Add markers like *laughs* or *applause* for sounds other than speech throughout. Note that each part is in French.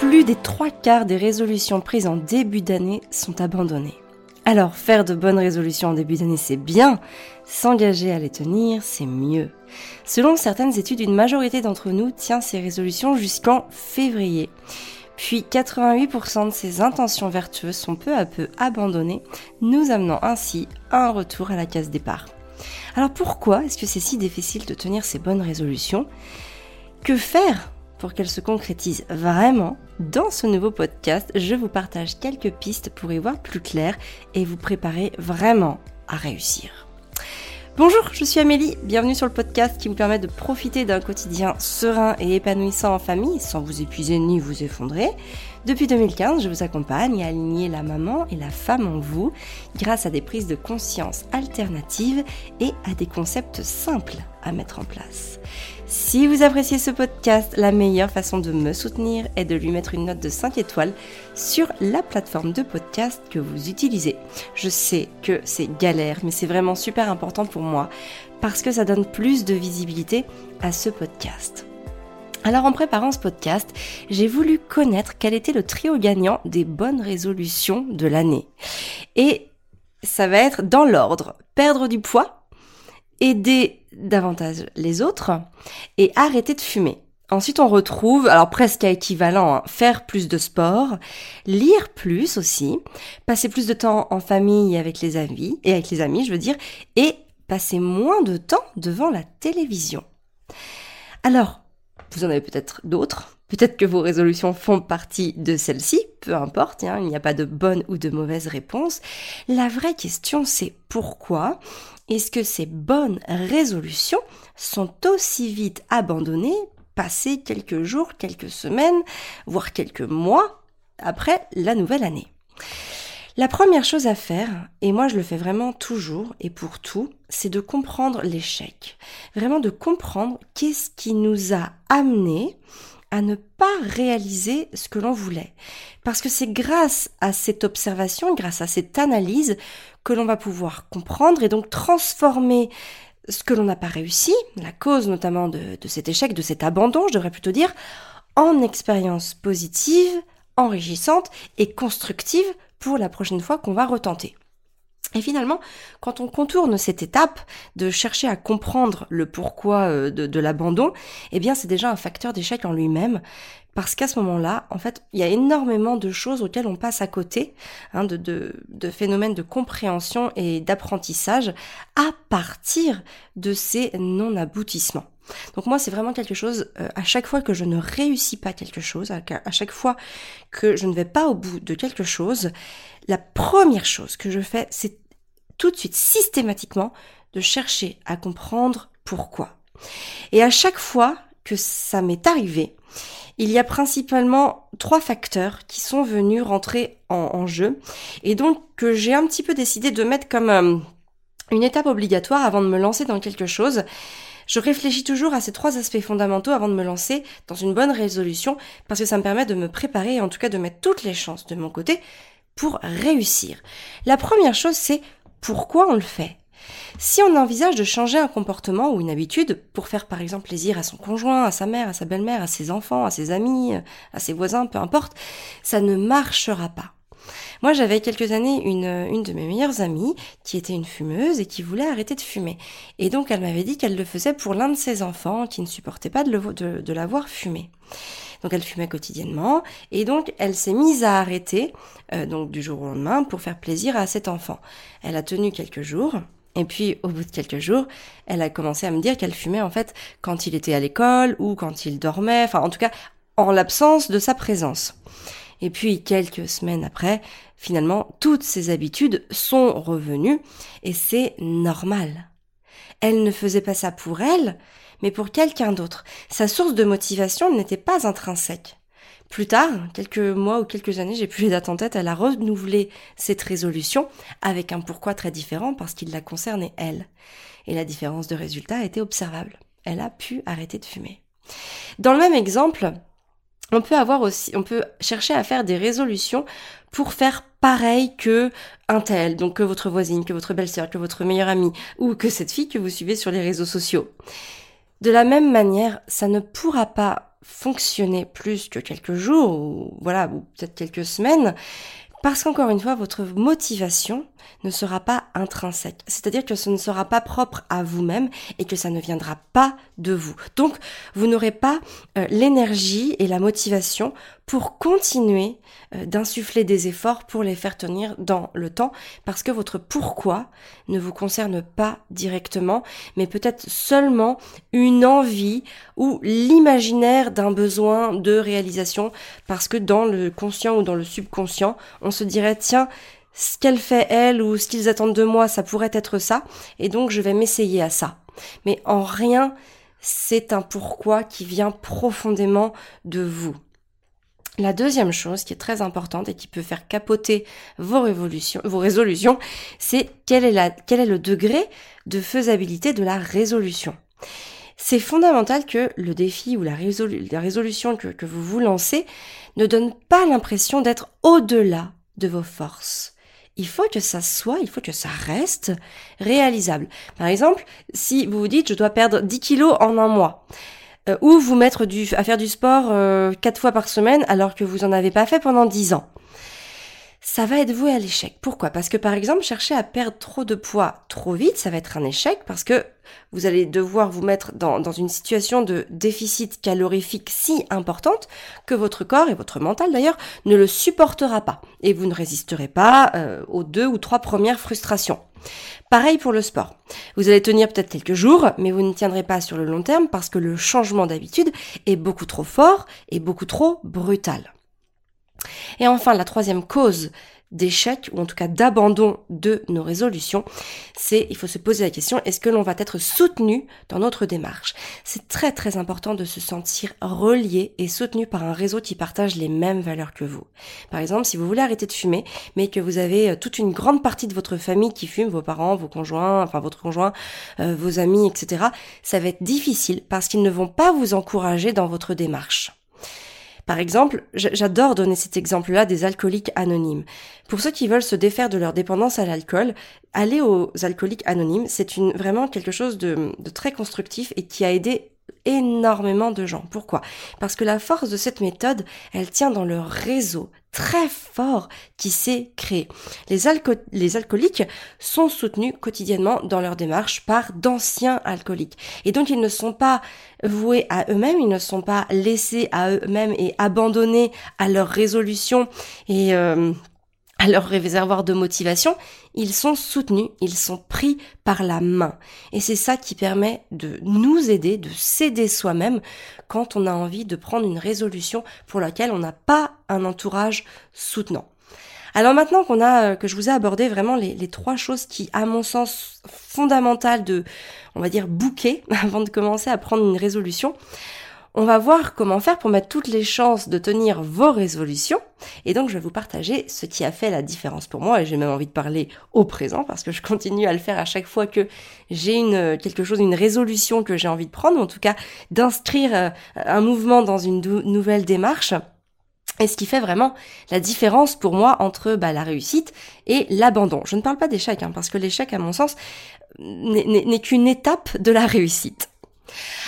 Plus des trois quarts des résolutions prises en début d'année sont abandonnées. Alors, faire de bonnes résolutions en début d'année, c'est bien. S'engager à les tenir, c'est mieux. Selon certaines études, une majorité d'entre nous tient ces résolutions jusqu'en février. Puis 88% de ces intentions vertueuses sont peu à peu abandonnées, nous amenant ainsi à un retour à la case départ. Alors pourquoi est-ce que c'est si difficile de tenir ces bonnes résolutions? Que faire? Pour qu'elles se concrétisent vraiment Dans ce nouveau podcast, je vous partage quelques pistes pour y voir plus clair et vous préparer vraiment à réussir. Bonjour, je suis Amélie, bienvenue sur le podcast qui vous permet de profiter d'un quotidien serein et épanouissant en famille sans vous épuiser ni vous effondrer. Depuis 2015, je vous accompagne à aligner la maman et la femme en vous grâce à des prises de conscience alternatives et à des concepts simples à mettre en place. Si vous appréciez ce podcast, la meilleure façon de me soutenir est de lui mettre une note de 5 étoiles sur la plateforme de podcast que vous utilisez. Je sais que c'est galère, mais c'est vraiment super important pour moi parce que ça donne plus de visibilité à ce podcast. Alors en préparant ce podcast, j'ai voulu connaître quel était le trio gagnant des bonnes résolutions de l'année. Et ça va être dans l'ordre. Perdre du poids, aider davantage les autres et arrêter de fumer. Ensuite, on retrouve, alors presque à équivalent, hein, faire plus de sport, lire plus aussi, passer plus de temps en famille avec les amis, et avec les amis, je veux dire, et passer moins de temps devant la télévision. Alors, vous en avez peut-être d'autres, peut-être que vos résolutions font partie de celles-ci, peu importe, hein, il n'y a pas de bonne ou de mauvaise réponse. La vraie question, c'est pourquoi est-ce que ces bonnes résolutions sont aussi vite abandonnées, passées quelques jours, quelques semaines, voire quelques mois après la nouvelle année? La première chose à faire, et moi je le fais vraiment toujours et pour tout, c'est de comprendre l'échec. Vraiment de comprendre qu'est-ce qui nous a amené à ne pas réaliser ce que l'on voulait. Parce que c'est grâce à cette observation, grâce à cette analyse, que l'on va pouvoir comprendre et donc transformer ce que l'on n'a pas réussi, la cause notamment de, cet échec, de cet abandon, je devrais plutôt dire, en expérience positive, enrichissante et constructive pour la prochaine fois qu'on va retenter. Et finalement, quand on contourne cette étape de chercher à comprendre le pourquoi euh, de, l'abandon, eh bien c'est déjà un facteur d'échec en lui-même, parce qu'à ce moment-là, en fait, il y a énormément de choses auxquelles on passe à côté, hein, de, de, phénomènes de compréhension et d'apprentissage à partir de ces non-aboutissements. Donc moi, c'est vraiment quelque chose, euh, à chaque fois que je ne réussis pas quelque chose, à, à chaque fois que je ne vais pas au bout de quelque chose, la première chose que je fais, c'est tout de suite, systématiquement, de chercher à comprendre pourquoi. Et à chaque fois que ça m'est arrivé, il y a principalement trois facteurs qui sont venus rentrer en, jeu et donc que j'ai un petit peu décidé de mettre comme euh, une étape obligatoire avant de me lancer dans quelque chose. Je réfléchis toujours à ces trois aspects fondamentaux avant de me lancer dans une bonne résolution parce que ça me permet de me préparer et en tout cas de mettre toutes les chances de mon côté pour réussir. La première chose, c'est pourquoi on le fait. Si on envisage de changer un comportement ou une habitude pour faire par exemple plaisir à son conjoint, à sa mère, à sa belle-mère, à ses enfants, à ses amis, à ses voisins, peu importe, ça ne marchera pas. Moi, j'avais quelques années une, une de mes meilleures amies qui était une fumeuse et qui voulait arrêter de fumer. Et donc, elle m'avait dit qu'elle le faisait pour l'un de ses enfants qui ne supportait pas de, le, de, de l'avoir fumé. Donc elle fumait quotidiennement et donc elle s'est mise à arrêter euh, donc du jour au lendemain pour faire plaisir à cet enfant. Elle a tenu quelques jours. Et puis, au bout de quelques jours, elle a commencé à me dire qu'elle fumait en fait quand il était à l'école ou quand il dormait, enfin en tout cas en l'absence de sa présence. Et puis quelques semaines après, finalement, toutes ses habitudes sont revenues et c'est normal. Elle ne faisait pas ça pour elle, mais pour quelqu'un d'autre. Sa source de motivation n'était pas intrinsèque. Plus tard, quelques mois ou quelques années, j'ai plus les dates en tête, elle a renouvelé cette résolution avec un pourquoi très différent parce qu'il la concernait elle. Et la différence de résultat été observable. Elle a pu arrêter de fumer. Dans le même exemple, on peut avoir aussi, on peut chercher à faire des résolutions pour faire pareil que un tel, donc que votre voisine, que votre belle-sœur, que votre meilleure amie, ou que cette fille que vous suivez sur les réseaux sociaux. De la même manière, ça ne pourra pas fonctionner plus que quelques jours, ou voilà, ou peut-être quelques semaines, parce qu'encore une fois, votre motivation ne sera pas intrinsèque. C'est-à-dire que ce ne sera pas propre à vous-même et que ça ne viendra pas de vous. Donc, vous n'aurez pas euh, l'énergie et la motivation pour continuer euh, d'insuffler des efforts pour les faire tenir dans le temps parce que votre pourquoi ne vous concerne pas directement, mais peut-être seulement une envie ou l'imaginaire d'un besoin de réalisation parce que dans le conscient ou dans le subconscient, on se dirait tiens, ce qu'elle fait elle ou ce qu'ils attendent de moi, ça pourrait être ça, et donc je vais m'essayer à ça. Mais en rien, c'est un pourquoi qui vient profondément de vous. La deuxième chose qui est très importante et qui peut faire capoter vos, résolutions, c'est quel, est quel est le degré de faisabilité de la résolution. C'est fondamental que le défi ou la, résolution que, que vous vous lancez ne donne pas l'impression d'être au-delà de vos forces il faut que ça soit, il faut que ça reste réalisable. Par exemple, si vous vous dites je dois perdre 10 kilos en un mois, euh, ou vous mettre à faire du sport euh, quatre fois par semaine alors que vous en avez pas fait pendant 10 ans ça va être voué à l'échec. Pourquoi? Parce que par exemple, chercher à perdre trop de poids trop vite, ça va être un échec parce que vous allez devoir vous mettre dans, une situation de déficit calorifique si importante que votre corps et votre mental d'ailleurs ne le supportera pas et vous ne résisterez pas euh, aux deux ou trois premières frustrations. Pareil pour le sport. Vous allez tenir peut-être quelques jours, mais vous ne tiendrez pas sur le long terme parce que le changement d'habitude est beaucoup trop fort et beaucoup trop brutal. Et enfin, la troisième cause d'échec, ou en tout cas d'abandon de nos résolutions, c'est, il faut se poser la question, est-ce que l'on va être soutenu dans notre démarche? C'est très très important de se sentir relié et soutenu par un réseau qui partage les mêmes valeurs que vous. Par exemple, si vous voulez arrêter de fumer, mais que vous avez euh, toute une grande partie de votre famille qui fume, vos parents, vos conjoints, enfin votre conjoint, euh, vos amis, etc., ça va être difficile parce qu'ils ne vont pas vous encourager dans votre démarche. Par exemple, j'adore donner cet exemple-là des alcooliques anonymes. Pour ceux qui veulent se défaire de leur dépendance à l'alcool, aller aux alcooliques anonymes, c'est vraiment quelque chose de, de très constructif et qui a aidé énormément de gens. Pourquoi? Parce que la force de cette méthode, elle tient dans le réseau très fort qui s'est créé. Les, alcooliques sont soutenus quotidiennement dans leur démarche par d'anciens alcooliques. Et donc ils ne sont pas voués à eux-mêmes, ils ne sont pas laissés à eux-mêmes et abandonnés à leur résolution et euh, à leur réservoir de motivation, ils sont soutenus, ils sont pris par la main. Et c'est ça qui permet de nous aider, de s'aider soi-même quand on a envie de prendre une résolution pour laquelle on n'a pas un entourage soutenant. Alors maintenant qu'on a, que je vous ai abordé vraiment les, les, trois choses qui, à mon sens, fondamentales de, on va dire, bouquet *laughs* avant de commencer à prendre une résolution, on va voir comment faire pour mettre toutes les chances de tenir vos résolutions. Et donc, je vais vous partager ce qui a fait la différence pour moi. Et j'ai même envie de parler au présent parce que je continue à le faire à chaque fois que j'ai une, quelque chose, une résolution que j'ai envie de prendre, en tout cas d'inscrire euh, un mouvement dans une nouvelle démarche. Et ce qui fait vraiment la différence pour moi entre bah, la réussite et l'abandon. Je ne parle pas d'échec, hein, parce que l'échec, à mon sens, n'est qu'une étape de la réussite.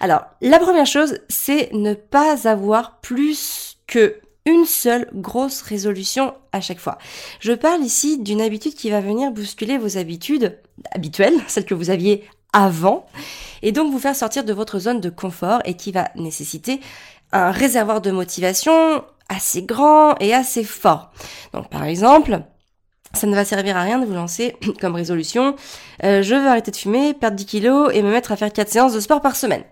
Alors, la première chose, c'est ne pas avoir plus que une seule grosse résolution à chaque fois. Je parle ici d'une habitude qui va venir bousculer vos habitudes habituelles, *laughs* celles que vous aviez avant, et donc vous faire sortir de votre zone de confort et qui va nécessiter un réservoir de motivation assez grand et assez fort. Donc par exemple, ça ne va servir à rien de vous lancer *clears throat* comme résolution. Euh, je veux arrêter de fumer, perdre 10 kilos et me mettre à faire 4 séances de sport par semaine.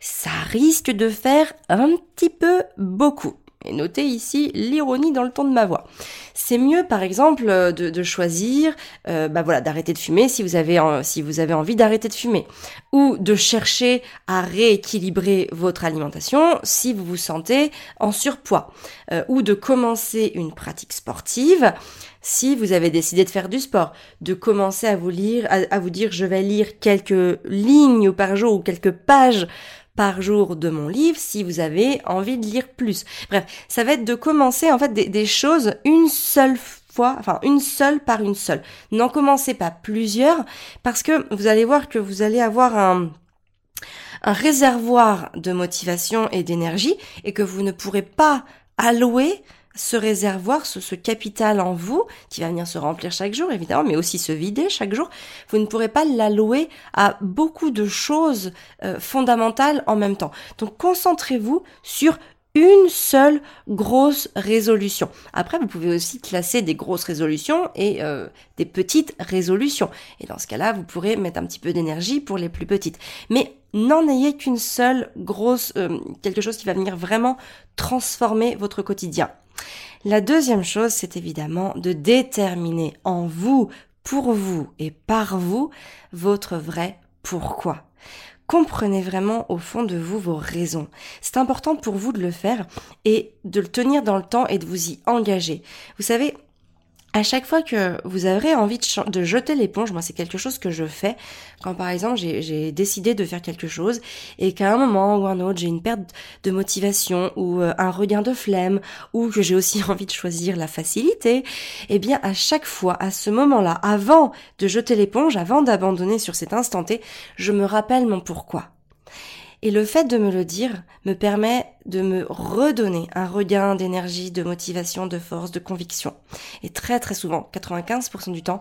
Ça risque de faire un petit peu beaucoup. Et notez ici l'ironie dans le ton de ma voix. C'est mieux, par exemple, euh, de, choisir, euh, bah d'arrêter de fumer si vous avez si vous avez envie d'arrêter de fumer, ou de chercher à rééquilibrer votre alimentation si vous vous sentez en surpoids, ou de commencer une pratique sportive si vous avez décidé de faire du sport, de commencer à vous lire, à, vous dire je vais lire quelques lignes par jour ou quelques pages par jour de mon livre si vous avez envie de lire plus. Bref, ça va être de commencer en fait des, choses une seule fois, enfin une seule par une seule. N'en commencez pas plusieurs parce que vous allez voir que vous allez avoir un un réservoir de motivation et d'énergie et que vous ne pourrez pas allouer ce réservoir, ce, capital en vous, qui va venir se remplir chaque jour, évidemment, mais aussi se vider chaque jour, vous ne pourrez pas l'allouer à beaucoup de choses euh, fondamentales en même temps. Donc concentrez-vous sur une seule grosse résolution. Après, vous pouvez aussi classer des grosses résolutions et euh, des petites résolutions. Et dans ce cas-là, vous pourrez mettre un petit peu d'énergie pour les plus petites. Mais n'en ayez qu'une seule grosse, euh, quelque chose qui va venir vraiment transformer votre quotidien. La deuxième chose, c'est évidemment de déterminer en vous, pour vous et par vous, votre vrai pourquoi. Comprenez vraiment au fond de vous vos raisons. C'est important pour vous de le faire et de le tenir dans le temps et de vous y engager. Vous savez, à chaque fois que vous aurez envie de, jeter l'éponge, moi c'est quelque chose que je fais quand par exemple j'ai décidé de faire quelque chose et qu'à un moment ou un autre j'ai une perte de motivation ou euh, un regain de flemme ou que j'ai aussi *laughs* envie de choisir la facilité, eh bien à chaque fois, à ce moment-là, avant de jeter l'éponge, avant d'abandonner sur cet instant T, je me rappelle mon pourquoi. Et le fait de me le dire me permet de me redonner un regain d'énergie, de motivation, de force, de conviction. Et très très souvent, 95% du temps,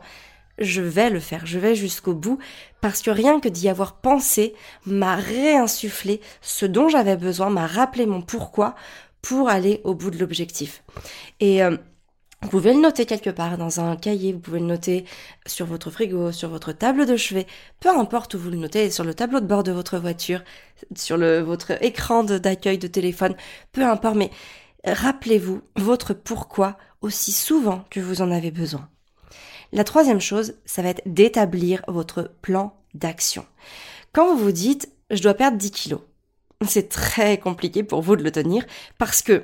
je vais le faire, je vais jusqu'au bout, parce que rien que d'y avoir pensé m'a réinsufflé ce dont j'avais besoin, m'a rappelé mon pourquoi pour aller au bout de l'objectif. Et euh, vous pouvez le noter quelque part dans un cahier, vous pouvez le noter sur votre frigo, sur votre table de chevet, peu importe où vous le notez, sur le tableau de bord de votre voiture, sur votre écran d'accueil de, téléphone, peu importe, mais rappelez-vous votre pourquoi aussi souvent que vous en avez besoin. La troisième chose, ça va être d'établir votre plan d'action. Quand vous vous dites, je dois perdre 10 kilos, c'est très compliqué pour vous de le tenir parce que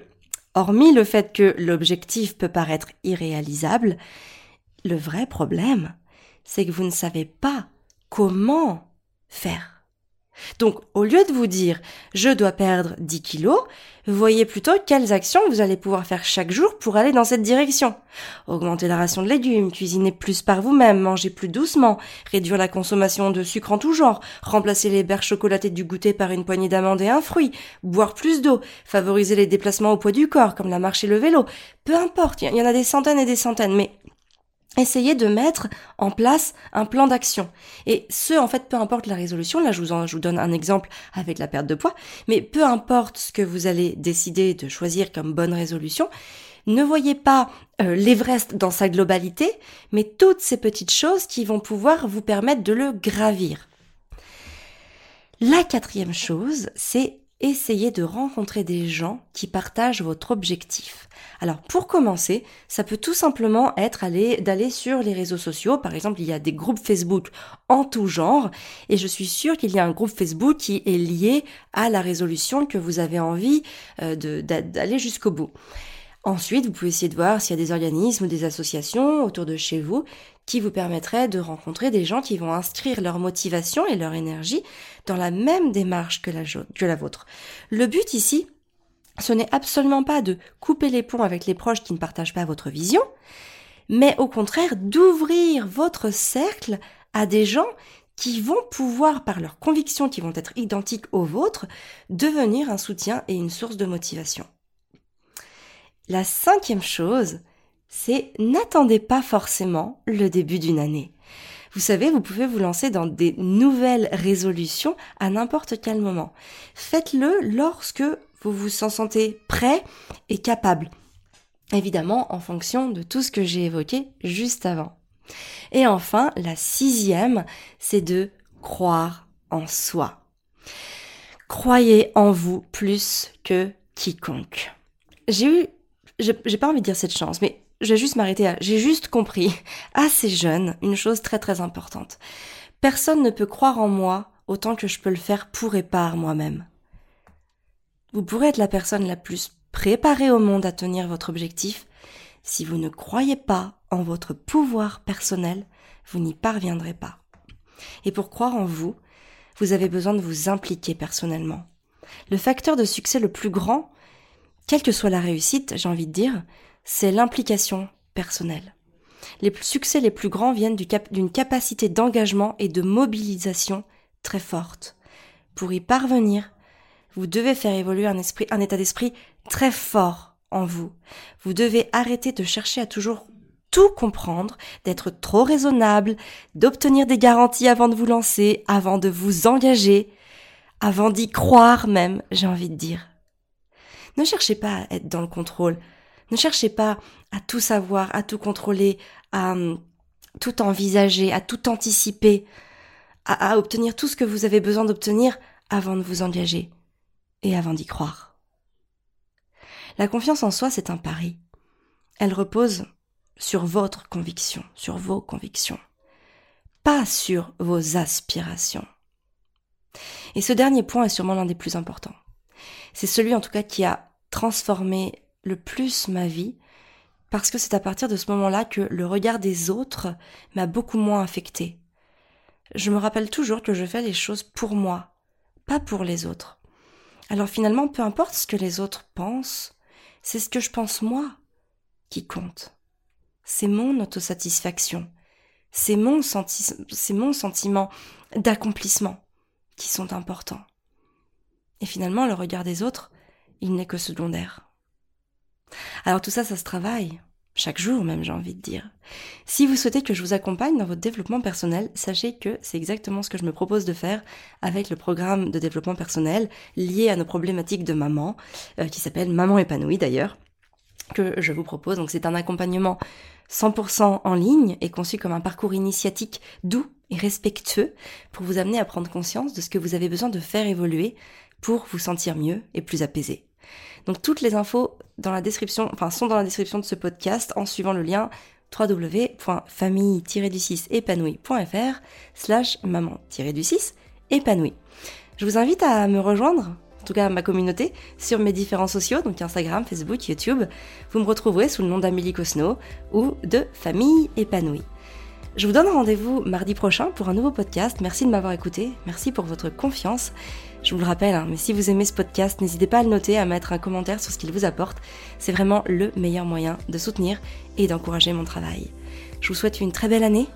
Hormis le fait que l'objectif peut paraître irréalisable, le vrai problème, c'est que vous ne savez pas comment faire. Donc, au lieu de vous dire je dois perdre 10 kilos, voyez plutôt quelles actions vous allez pouvoir faire chaque jour pour aller dans cette direction. Augmenter la ration de légumes, cuisiner plus par vous-même, manger plus doucement, réduire la consommation de sucre en tout genre, remplacer les berres chocolatées du goûter par une poignée d'amandes et un fruit, boire plus d'eau, favoriser les déplacements au poids du corps comme la marche et le vélo. Peu importe, il y en a des centaines et des centaines, mais essayez de mettre en place un plan d'action. Et ce, en fait, peu importe la résolution, là je vous, vous donne un exemple avec la perte de poids, mais peu importe ce que vous allez décider de choisir comme bonne résolution, ne voyez pas euh, l'Everest dans sa globalité, mais toutes ces petites choses qui vont pouvoir vous permettre de le gravir. La quatrième chose, c'est essayez de rencontrer des gens qui partagent votre objectif. Alors pour commencer, ça peut tout simplement être d'aller sur les réseaux sociaux. Par exemple, il y a des groupes Facebook en tout genre et je suis sûre qu'il y a un groupe Facebook qui est lié à la résolution que vous avez envie euh, d'aller jusqu'au bout. Ensuite, vous pouvez essayer de voir s'il y a des organismes ou des associations autour de chez vous qui vous permettraient de rencontrer des gens qui vont inscrire leur motivation et leur énergie dans la même démarche que la, vôtre. Le but ici, ce n'est absolument pas de couper les ponts avec les proches qui ne partagent pas votre vision, mais au contraire d'ouvrir votre cercle à des gens qui vont pouvoir, par leurs convictions qui vont être identiques aux vôtres, devenir un soutien et une source de motivation. La cinquième chose, c'est n'attendez pas forcément le début d'une année. Vous savez, vous pouvez vous lancer dans des nouvelles résolutions à n'importe quel moment. Faites-le lorsque vous vous sentez prêt et capable. Évidemment, en fonction de tout ce que j'ai évoqué juste avant. Et enfin, la sixième, c'est de croire en soi. Croyez en vous plus que quiconque. J'ai eu j'ai pas envie de dire cette chance, mais je vais juste m'arrêter à, j'ai juste compris, *laughs* assez jeune, une chose très très importante. Personne ne peut croire en moi autant que je peux le faire pour et par moi-même. Vous pourrez être la personne la plus préparée au monde à tenir votre objectif. Si vous ne croyez pas en votre pouvoir personnel, vous n'y parviendrez pas. Et pour croire en vous, vous avez besoin de vous impliquer personnellement. Le facteur de succès le plus grand, quelle que soit la réussite, j'ai envie de dire, c'est l'implication personnelle. Les succès les plus grands viennent d'une capacité d'engagement et de mobilisation très forte. pour y parvenir, vous devez faire évoluer un esprit, un état d'esprit très fort en vous. Vous devez arrêter de chercher à toujours tout comprendre, d'être trop raisonnable, d'obtenir des garanties avant de vous lancer, avant de vous engager, avant d'y croire même, j'ai envie de dire. Ne cherchez pas à être dans le contrôle. Ne cherchez pas à tout savoir, à tout contrôler, à hum, tout envisager, à tout anticiper, à, à obtenir tout ce que vous avez besoin d'obtenir avant de vous engager et avant d'y croire. La confiance en soi, c'est un pari. Elle repose sur votre conviction, sur vos convictions, pas sur vos aspirations. Et ce dernier point est sûrement l'un des plus importants. C'est celui en tout cas qui a transformé le plus ma vie, parce que c'est à partir de ce moment-là que le regard des autres m'a beaucoup moins affecté. Je me rappelle toujours que je fais les choses pour moi, pas pour les autres. Alors finalement, peu importe ce que les autres pensent, c'est ce que je pense moi qui compte. C'est mon autosatisfaction. C'est mon, c'est mon sentiment d'accomplissement qui sont importants. Et finalement, le regard des autres, il n'est que secondaire. Alors tout ça, ça se travaille. Chaque jour même, j'ai envie de dire. Si vous souhaitez que je vous accompagne dans votre développement personnel, sachez que c'est exactement ce que je me propose de faire avec le programme de développement personnel lié à nos problématiques de maman, euh, qui s'appelle Maman épanouie d'ailleurs, que je vous propose. Donc c'est un accompagnement 100% en ligne et conçu comme un parcours initiatique doux et respectueux pour vous amener à prendre conscience de ce que vous avez besoin de faire évoluer pour vous sentir mieux et plus apaisé. Donc toutes les infos sont dans la description de ce podcast en suivant le lien www.famille-du6 épanouie.fr slash maman-du6 épanouie. Je vous invite à me rejoindre, en tout cas ma communauté, sur mes différents sociaux, donc Instagram, Facebook, YouTube. Vous me retrouverez sous le nom d'Amélie Cosno ou de Famille épanouie. Je vous donne rendez-vous mardi prochain pour un nouveau podcast. Merci de m'avoir écouté, merci pour votre confiance. Je vous le rappelle, hein, mais si vous aimez ce podcast, n'hésitez pas à le noter, à mettre un commentaire sur ce qu'il vous apporte. C'est vraiment le meilleur moyen de soutenir et d'encourager mon travail. Je vous souhaite une très belle année.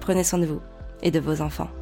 Prenez soin de vous et de vos enfants.